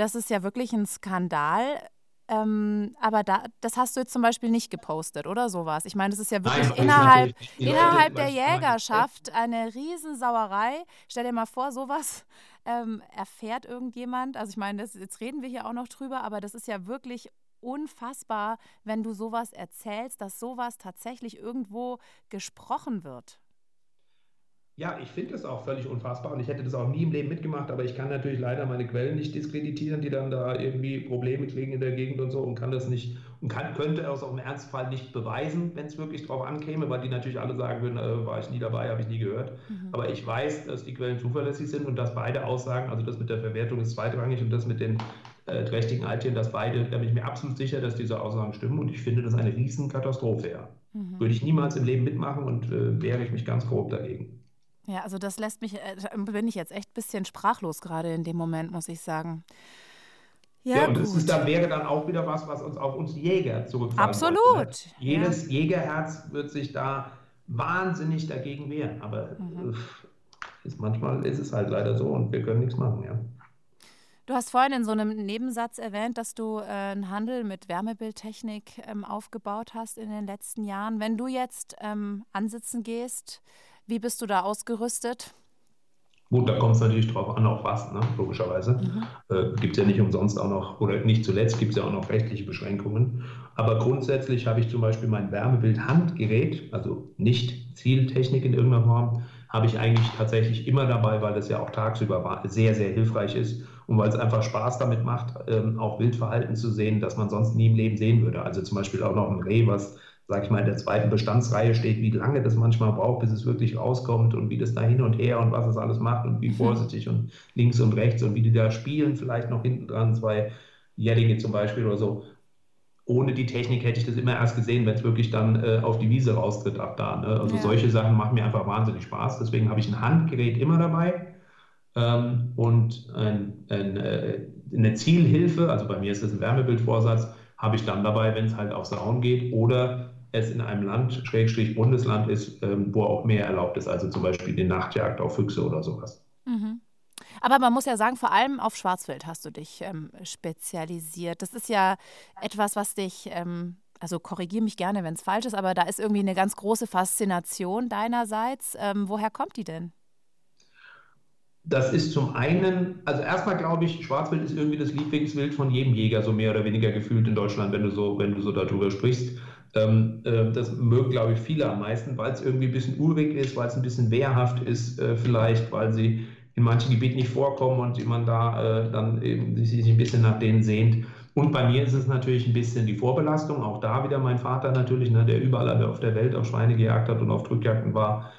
das ist ja wirklich ein Skandal. Ähm, aber da, das hast du jetzt zum Beispiel nicht gepostet, oder sowas? Ich meine, das ist ja wirklich Nein, innerhalb, innerhalb der Jägerschaft eine Riesensauerei. Stell dir mal vor, sowas ähm, erfährt irgendjemand. Also ich meine, das, jetzt reden wir hier auch noch drüber, aber das ist ja wirklich unfassbar, wenn du sowas erzählst, dass sowas tatsächlich irgendwo gesprochen wird. Ja, ich finde das auch völlig unfassbar und ich hätte das auch nie im Leben mitgemacht, aber ich kann natürlich leider meine Quellen nicht diskreditieren, die dann da irgendwie Probleme kriegen in der Gegend und so und kann das nicht und kann, könnte es auch im Ernstfall nicht beweisen, wenn es wirklich drauf ankäme, weil die natürlich alle sagen würden, äh, war ich nie dabei, habe ich nie gehört. Mhm. Aber ich weiß, dass die Quellen zuverlässig sind und dass beide Aussagen, also das mit der Verwertung ist zweitrangig und das mit den äh, trächtigen Alttieren, dass beide, da bin ich mir absolut sicher, dass diese Aussagen stimmen und ich finde das eine Riesenkatastrophe. Ja. Mhm. Würde ich niemals im Leben mitmachen und äh, wehre ich mich ganz grob dagegen. Ja, also das lässt mich, äh, bin ich jetzt echt ein bisschen sprachlos gerade in dem Moment, muss ich sagen. Ja, ja und gut. das dann, wäre dann auch wieder was, was uns auf uns Jäger zurückfallen Absolut. Sollte, ne? Jedes ja. Jägerherz wird sich da wahnsinnig dagegen wehren. Aber mhm. ist, manchmal ist es halt leider so und wir können nichts machen, ja. Du hast vorhin in so einem Nebensatz erwähnt, dass du äh, einen Handel mit Wärmebildtechnik ähm, aufgebaut hast in den letzten Jahren. Wenn du jetzt ähm, ansitzen gehst, wie bist du da ausgerüstet? Gut, da kommt es natürlich drauf an, auf was, ne? logischerweise. Mhm. Äh, gibt es ja nicht umsonst auch noch, oder nicht zuletzt gibt es ja auch noch rechtliche Beschränkungen. Aber grundsätzlich habe ich zum Beispiel mein Wärmebild-Handgerät, also nicht Zieltechnik in irgendeiner Form, habe ich eigentlich tatsächlich immer dabei, weil das ja auch tagsüber sehr, sehr hilfreich ist und weil es einfach Spaß damit macht, ähm, auch Wildverhalten zu sehen, das man sonst nie im Leben sehen würde. Also zum Beispiel auch noch ein Reh, was sag ich mal, in der zweiten Bestandsreihe steht, wie lange das manchmal braucht, bis es wirklich rauskommt und wie das da hin und her und was es alles macht und wie mhm. vorsichtig und links und rechts und wie die da spielen, vielleicht noch hinten dran, zwei Jährlinge zum Beispiel oder so. Ohne die Technik hätte ich das immer erst gesehen, wenn es wirklich dann äh, auf die Wiese raustritt ab da. Ne? Also ja. solche Sachen machen mir einfach wahnsinnig Spaß. Deswegen habe ich ein Handgerät immer dabei ähm, und ein, ein, äh, eine Zielhilfe, also bei mir ist das ein Wärmebildvorsatz, habe ich dann dabei, wenn es halt auf Sauen geht oder es in einem Land, Schrägstrich Bundesland ist, ähm, wo auch mehr erlaubt ist, also zum Beispiel die Nachtjagd auf Füchse oder sowas. Mhm. Aber man muss ja sagen, vor allem auf Schwarzwild hast du dich ähm, spezialisiert. Das ist ja etwas, was dich, ähm, also korrigiere mich gerne, wenn es falsch ist, aber da ist irgendwie eine ganz große Faszination deinerseits. Ähm, woher kommt die denn? Das ist zum einen, also erstmal glaube ich, Schwarzwild ist irgendwie das Lieblingswild von jedem Jäger, so mehr oder weniger gefühlt in Deutschland, wenn du so, wenn du so darüber sprichst. Ähm, äh, das mögen, glaube ich, viele am meisten, weil es irgendwie ein bisschen urig ist, weil es ein bisschen wehrhaft ist, äh, vielleicht, weil sie in manchen Gebieten nicht vorkommen und man da äh, dann eben sich ein bisschen nach denen sehnt. Und bei mir ist es natürlich ein bisschen die Vorbelastung. Auch da wieder mein Vater natürlich, ne, der überall auf der Welt auf Schweine gejagt hat und auf Drückjagden war.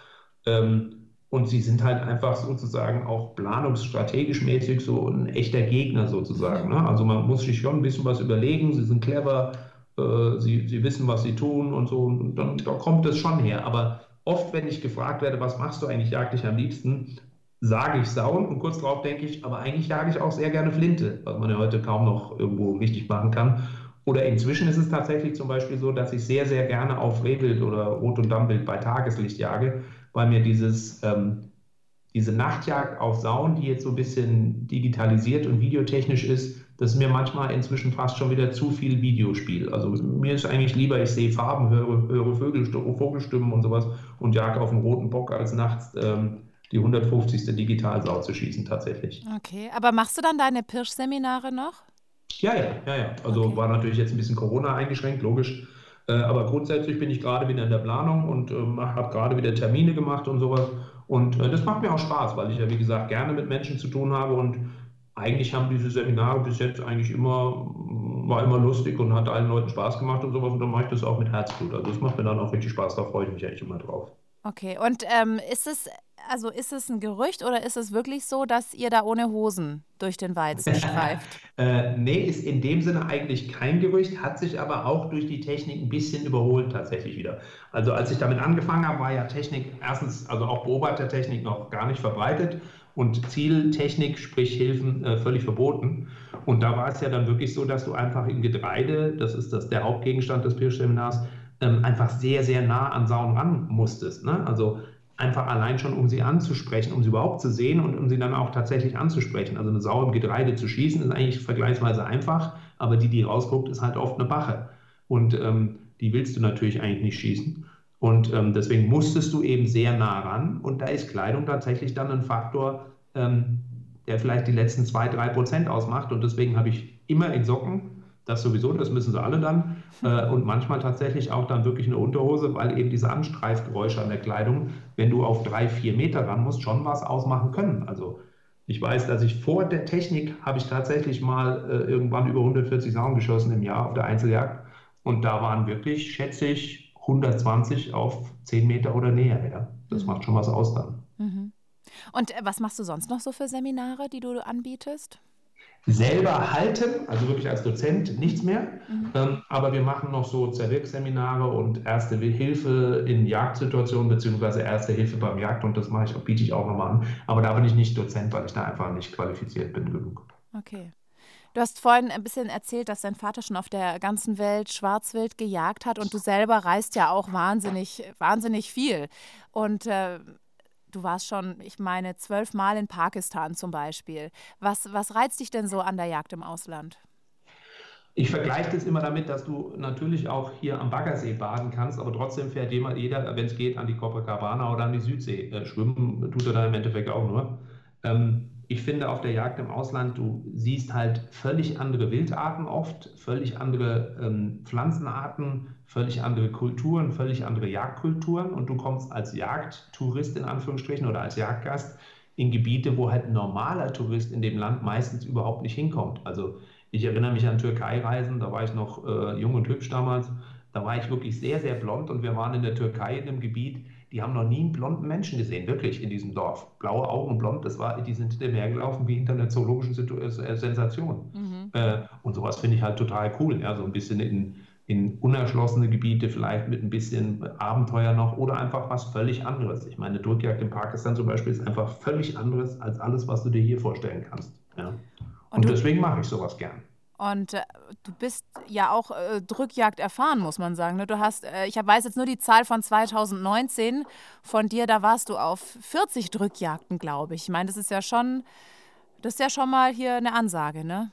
Ähm, und sie sind halt einfach sozusagen auch planungsstrategisch mäßig so ein echter Gegner sozusagen. Ne? Also man muss sich schon ein bisschen was überlegen. Sie sind clever, äh, sie, sie wissen, was sie tun und so. Und dann da kommt es schon her. Aber oft, wenn ich gefragt werde, was machst du eigentlich jagdlich am liebsten, sage ich Sauen und kurz darauf denke ich, aber eigentlich jage ich auch sehr gerne Flinte, was man ja heute kaum noch irgendwo richtig machen kann. Oder inzwischen ist es tatsächlich zum Beispiel so, dass ich sehr, sehr gerne auf Rehwild oder Rot- und Dammwild bei Tageslicht jage, weil mir dieses, ähm, diese Nachtjagd auf Sauen, die jetzt so ein bisschen digitalisiert und videotechnisch ist, das ist mir manchmal inzwischen fast schon wieder zu viel Videospiel. Also mir ist eigentlich lieber, ich sehe Farben, höre, höre Vögel, Vogelstimmen und sowas und jage auf einen roten Bock, als nachts ähm, die 150. Digitalsau zu schießen tatsächlich. Okay, aber machst du dann deine Pirsch-Seminare noch? Ja, ja, ja, ja. Also okay. war natürlich jetzt ein bisschen Corona eingeschränkt, logisch. Äh, aber grundsätzlich bin ich gerade wieder in der Planung und ähm, habe gerade wieder Termine gemacht und sowas. Und äh, das macht mir auch Spaß, weil ich ja, wie gesagt, gerne mit Menschen zu tun habe. Und eigentlich haben diese Seminare bis jetzt eigentlich immer war immer lustig und hat allen Leuten Spaß gemacht und sowas. Und dann mache ich das auch mit Herzblut. Also das macht mir dann auch richtig Spaß, da freue ich mich eigentlich immer drauf. Okay, und ähm, ist es also ist es ein Gerücht oder ist es wirklich so, dass ihr da ohne Hosen durch den Weizen streift? äh, nee, ist in dem Sinne eigentlich kein Gerücht, hat sich aber auch durch die Technik ein bisschen überholt tatsächlich wieder. Also als ich damit angefangen habe, war ja Technik erstens, also auch Beobachtertechnik noch gar nicht verbreitet und Zieltechnik, sprich Hilfen, äh, völlig verboten. Und da war es ja dann wirklich so, dass du einfach in Getreide, das ist das, der Hauptgegenstand des Pirschseminars, ähm, einfach sehr, sehr nah an Sauen ran musstest. Ne? Also einfach allein schon, um sie anzusprechen, um sie überhaupt zu sehen und um sie dann auch tatsächlich anzusprechen. Also eine Sau im Getreide zu schießen, ist eigentlich vergleichsweise einfach, aber die, die rausguckt, ist halt oft eine Bache. Und ähm, die willst du natürlich eigentlich nicht schießen. Und ähm, deswegen musstest du eben sehr nah ran. Und da ist Kleidung tatsächlich dann ein Faktor, ähm, der vielleicht die letzten zwei, drei Prozent ausmacht. Und deswegen habe ich immer in Socken das sowieso, das müssen sie alle dann. Äh, und manchmal tatsächlich auch dann wirklich eine Unterhose, weil eben diese Anstreifgeräusche an der Kleidung, wenn du auf drei, vier Meter ran musst, schon was ausmachen können. Also ich weiß, dass ich vor der Technik habe ich tatsächlich mal äh, irgendwann über 140 Sauen geschossen im Jahr auf der Einzeljagd. Und da waren wirklich, schätze ich, 120 auf 10 Meter oder näher. Ja. Das mhm. macht schon was aus dann. Mhm. Und äh, was machst du sonst noch so für Seminare, die du anbietest? selber halten, also wirklich als Dozent nichts mehr. Mhm. Ähm, aber wir machen noch so Zerwirkseminare und Erste Hilfe in Jagdsituationen beziehungsweise Erste Hilfe beim Jagd und das mache ich, biete ich auch nochmal an. Aber da bin ich nicht Dozent, weil ich da einfach nicht qualifiziert bin genug. Okay. Du hast vorhin ein bisschen erzählt, dass dein Vater schon auf der ganzen Welt Schwarzwild gejagt hat und du selber reist ja auch wahnsinnig, wahnsinnig viel. Und äh, Du warst schon, ich meine, zwölf Mal in Pakistan zum Beispiel. Was, was reizt dich denn so an der Jagd im Ausland? Ich vergleiche das immer damit, dass du natürlich auch hier am Baggersee baden kannst, aber trotzdem fährt jeder, wenn es geht, an die Copacabana oder an die Südsee. Äh, schwimmen tut er da im Endeffekt auch nur. Ähm, ich finde auf der Jagd im Ausland, du siehst halt völlig andere Wildarten oft, völlig andere ähm, Pflanzenarten, völlig andere Kulturen, völlig andere Jagdkulturen. Und du kommst als Jagdtourist in Anführungsstrichen oder als Jagdgast in Gebiete, wo halt ein normaler Tourist in dem Land meistens überhaupt nicht hinkommt. Also ich erinnere mich an Türkei-Reisen, da war ich noch äh, jung und hübsch damals, da war ich wirklich sehr, sehr blond und wir waren in der Türkei in einem Gebiet, die haben noch nie einen blonden Menschen gesehen, wirklich in diesem Dorf. Blaue Augen, blond, das war, die sind hinter mir gelaufen wie hinter einer zoologischen äh, Sensation. Mhm. Äh, und sowas finde ich halt total cool, ja, so ein bisschen in, in unerschlossene Gebiete, vielleicht mit ein bisschen Abenteuer noch oder einfach was völlig anderes. Ich meine, Drückjagd in Pakistan zum Beispiel ist einfach völlig anderes als alles, was du dir hier vorstellen kannst. Ja. Und, Und deswegen mache ich sowas gern. Und äh, du bist ja auch äh, Drückjagd erfahren, muss man sagen. Ne? Du hast, äh, ich weiß jetzt nur die Zahl von 2019 von dir, da warst du auf 40 Drückjagden, glaube ich. Ich meine, das ist ja schon, das ist ja schon mal hier eine Ansage, ne?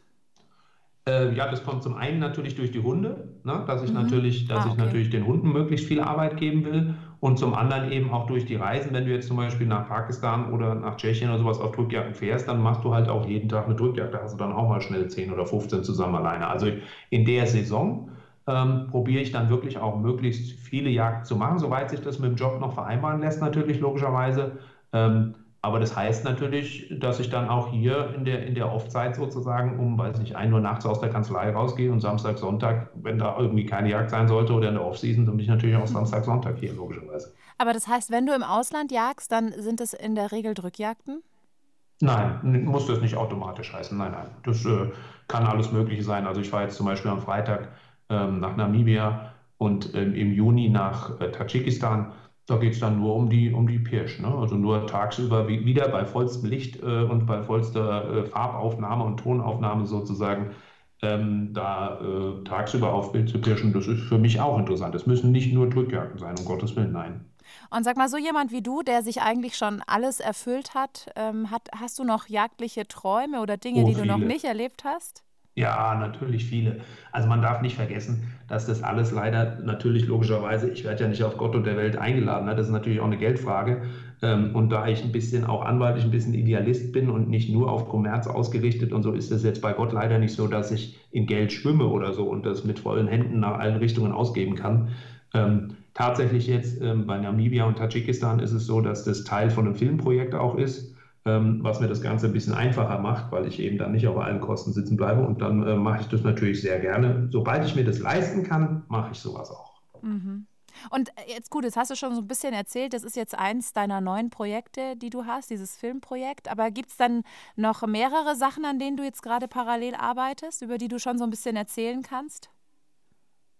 Äh, ja, das kommt zum einen natürlich durch die Hunde, ne? dass ich mhm. natürlich, dass ah, okay. ich natürlich den Hunden möglichst viel Arbeit geben will und zum anderen eben auch durch die Reisen. Wenn du jetzt zum Beispiel nach Pakistan oder nach Tschechien oder sowas auf Drückjagden fährst, dann machst du halt auch jeden Tag eine Drückjagd. Da hast du dann auch mal schnell 10 oder 15 zusammen alleine. Also in der Saison ähm, probiere ich dann wirklich auch möglichst viele Jagden zu machen, soweit sich das mit dem Job noch vereinbaren lässt, natürlich logischerweise. Ähm, aber das heißt natürlich, dass ich dann auch hier in der, in der Off-Zeit sozusagen um, weiß nicht, ein Uhr nachts aus der Kanzlei rausgehe und Samstag, Sonntag, wenn da irgendwie keine Jagd sein sollte oder in der Off-Season, dann bin ich natürlich auch Samstag, Sonntag hier, logischerweise. Aber das heißt, wenn du im Ausland jagst, dann sind es in der Regel Drückjagden? Nein, muss das nicht automatisch heißen. Nein, nein. Das äh, kann alles Mögliche sein. Also ich war jetzt zum Beispiel am Freitag ähm, nach Namibia und ähm, im Juni nach äh, Tadschikistan. Da geht es dann nur um die, um die Pirsch. Ne? Also nur tagsüber wie, wieder bei vollstem Licht äh, und bei vollster äh, Farbaufnahme und Tonaufnahme sozusagen ähm, da äh, tagsüber auf Bild zu pirschen. Das ist für mich auch interessant. Es müssen nicht nur Drückjagden sein, um Gottes Willen, nein. Und sag mal, so jemand wie du, der sich eigentlich schon alles erfüllt hat, ähm, hat hast du noch jagdliche Träume oder Dinge, oh, die du noch nicht erlebt hast? Ja, natürlich viele. Also man darf nicht vergessen, dass das alles leider natürlich logischerweise, ich werde ja nicht auf Gott und der Welt eingeladen, ne? das ist natürlich auch eine Geldfrage. Ähm, und da ich ein bisschen auch anwaltlich ein bisschen Idealist bin und nicht nur auf Kommerz ausgerichtet und so ist es jetzt bei Gott leider nicht so, dass ich in Geld schwimme oder so und das mit vollen Händen nach allen Richtungen ausgeben kann. Ähm, tatsächlich jetzt ähm, bei Namibia und Tadschikistan ist es so, dass das Teil von einem Filmprojekt auch ist was mir das Ganze ein bisschen einfacher macht, weil ich eben dann nicht auf allen Kosten sitzen bleibe. Und dann äh, mache ich das natürlich sehr gerne. Sobald ich mir das leisten kann, mache ich sowas auch. Mhm. Und äh, jetzt gut, jetzt hast du schon so ein bisschen erzählt, das ist jetzt eins deiner neuen Projekte, die du hast, dieses Filmprojekt. Aber gibt es dann noch mehrere Sachen, an denen du jetzt gerade parallel arbeitest, über die du schon so ein bisschen erzählen kannst?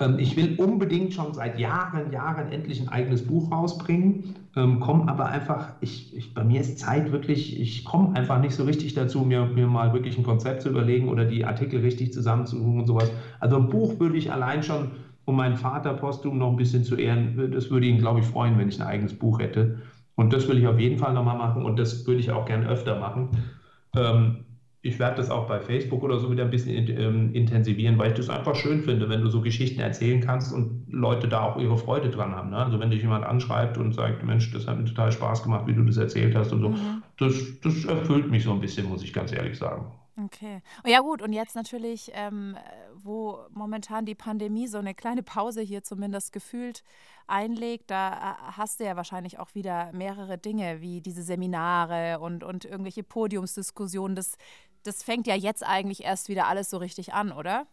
Ähm, ich will unbedingt schon seit Jahren, Jahren endlich ein eigenes Buch rausbringen, ähm, komme aber einfach, ich, ich, bei mir ist Zeit wirklich, ich komme einfach nicht so richtig dazu, mir, mir mal wirklich ein Konzept zu überlegen oder die Artikel richtig zusammenzusuchen und sowas. Also ein Buch würde ich allein schon, um meinen Vater postum noch ein bisschen zu ehren, das würde ihn, glaube ich, freuen, wenn ich ein eigenes Buch hätte. Und das will ich auf jeden Fall nochmal machen und das würde ich auch gerne öfter machen. Ähm, ich werde das auch bei Facebook oder so wieder ein bisschen ähm, intensivieren, weil ich das einfach schön finde, wenn du so Geschichten erzählen kannst und Leute da auch ihre Freude dran haben. Ne? Also wenn dich jemand anschreibt und sagt, Mensch, das hat mir total Spaß gemacht, wie du das erzählt hast und so, mhm. das, das erfüllt mich so ein bisschen, muss ich ganz ehrlich sagen. Okay. Ja gut, und jetzt natürlich, ähm, wo momentan die Pandemie so eine kleine Pause hier zumindest gefühlt einlegt, da äh, hast du ja wahrscheinlich auch wieder mehrere Dinge, wie diese Seminare und, und irgendwelche Podiumsdiskussionen. Das das fängt ja jetzt eigentlich erst wieder alles so richtig an, oder?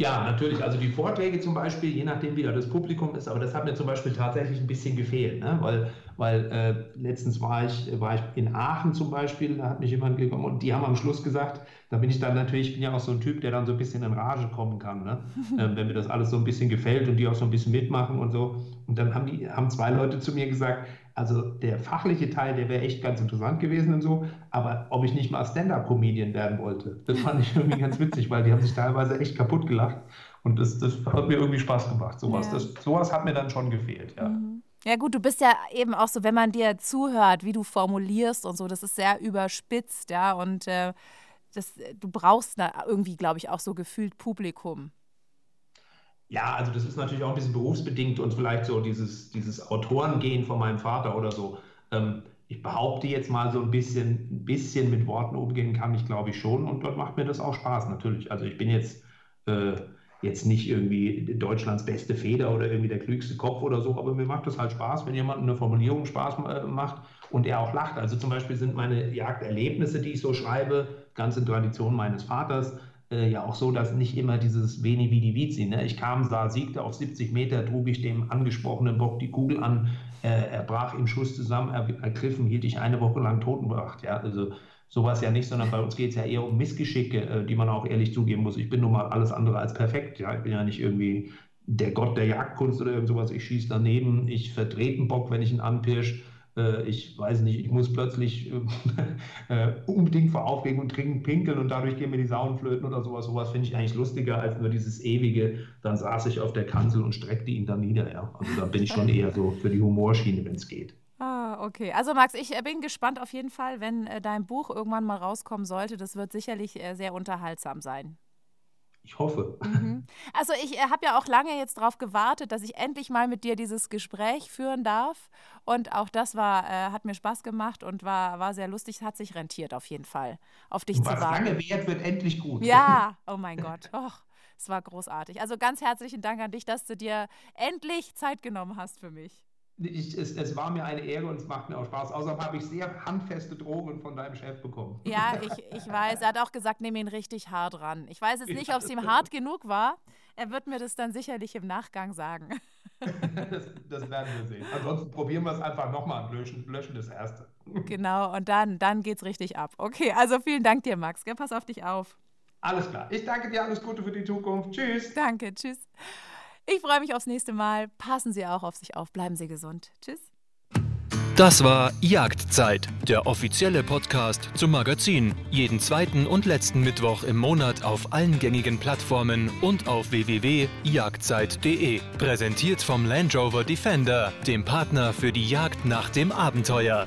Ja, natürlich. Also die Vorträge zum Beispiel, je nachdem, wie da das Publikum ist, aber das hat mir zum Beispiel tatsächlich ein bisschen gefehlt, ne? weil, weil äh, letztens war ich, war ich in Aachen zum Beispiel, da hat mich jemand gekommen und die haben am Schluss gesagt, da bin ich dann natürlich, ich bin ja auch so ein Typ, der dann so ein bisschen in Rage kommen kann, ne? äh, wenn mir das alles so ein bisschen gefällt und die auch so ein bisschen mitmachen und so. Und dann haben, die, haben zwei Leute zu mir gesagt, also der fachliche Teil, der wäre echt ganz interessant gewesen und so, aber ob ich nicht mal Stand-up-Comedian werden wollte, das fand ich irgendwie ganz witzig, weil die haben sich teilweise echt kaputt gelacht und das, das hat mir irgendwie Spaß gemacht. Sowas, ja. das, sowas hat mir dann schon gefehlt, ja. Mhm. Ja gut, du bist ja eben auch so, wenn man dir zuhört, wie du formulierst und so, das ist sehr überspitzt, ja, und äh, das, du brauchst da irgendwie, glaube ich, auch so gefühlt Publikum. Ja, also das ist natürlich auch ein bisschen berufsbedingt und vielleicht so dieses, dieses Autorengehen von meinem Vater oder so. Ähm, ich behaupte jetzt mal so ein bisschen, ein bisschen mit Worten umgehen kann ich, glaube ich, schon. Und dort macht mir das auch Spaß, natürlich. Also ich bin jetzt, äh, jetzt nicht irgendwie Deutschlands beste Feder oder irgendwie der klügste Kopf oder so, aber mir macht das halt Spaß, wenn jemand eine Formulierung Spaß äh, macht und er auch lacht. Also zum Beispiel sind meine Jagderlebnisse, die ich so schreibe, ganz in Tradition meines Vaters, äh, ja auch so, dass nicht immer dieses Veni Vidi Vici, ne? ich kam, sah, siegte auf 70 Meter, trug ich dem angesprochenen Bock die Kugel an, äh, er brach im Schuss zusammen, er, ergriffen, hielt ich eine Woche lang totenbracht, ja, also sowas ja nicht, sondern bei uns geht es ja eher um Missgeschicke, äh, die man auch ehrlich zugeben muss. Ich bin nun mal alles andere als perfekt, ja, ich bin ja nicht irgendwie der Gott der Jagdkunst oder irgend sowas, ich schieße daneben, ich vertrete einen Bock, wenn ich ihn anpirsch, ich weiß nicht, ich muss plötzlich äh, unbedingt vor Aufregung trinken, pinkeln und dadurch gehen mir die Saunenflöten oder sowas. Sowas finde ich eigentlich lustiger als nur dieses ewige, dann saß ich auf der Kanzel und streckte ihn dann nieder. Ja. Also da bin ich schon eher so für die Humorschiene, wenn es geht. Ah, okay. Also Max, ich äh, bin gespannt auf jeden Fall, wenn äh, dein Buch irgendwann mal rauskommen sollte. Das wird sicherlich äh, sehr unterhaltsam sein. Ich hoffe. Mhm. Also ich äh, habe ja auch lange jetzt darauf gewartet, dass ich endlich mal mit dir dieses Gespräch führen darf. Und auch das war, äh, hat mir Spaß gemacht und war, war sehr lustig, hat sich rentiert auf jeden Fall, auf dich Was zu warten. lange währt, wird endlich gut. Ja, oh mein Gott. Och, es war großartig. Also ganz herzlichen Dank an dich, dass du dir endlich Zeit genommen hast für mich. Ich, es, es, war mir eine Ehre und es macht mir auch Spaß. Außerdem habe ich sehr handfeste Drohungen von deinem Chef bekommen. Ja, ich, ich weiß. Er hat auch gesagt, nimm ihn richtig hart ran. Ich weiß jetzt nicht, ob es ihm hart genug war. Er wird mir das dann sicherlich im Nachgang sagen. das, das, werden wir sehen. Ansonsten probieren wir es einfach nochmal und löschen, löschen das erste. Genau, und dann, dann geht es richtig ab. Okay, also vielen Dank dir, Max. Gell? Pass auf dich auf. Alles klar. Ich danke dir. Alles Gute für die Zukunft. Tschüss. Danke. Tschüss. Ich freue mich aufs nächste Mal. Passen Sie auch auf sich auf. Bleiben Sie gesund. Tschüss. Das war Jagdzeit, der offizielle Podcast zum Magazin. Jeden zweiten und letzten Mittwoch im Monat auf allen gängigen Plattformen und auf www.jagdzeit.de. Präsentiert vom Land Rover Defender, dem Partner für die Jagd nach dem Abenteuer.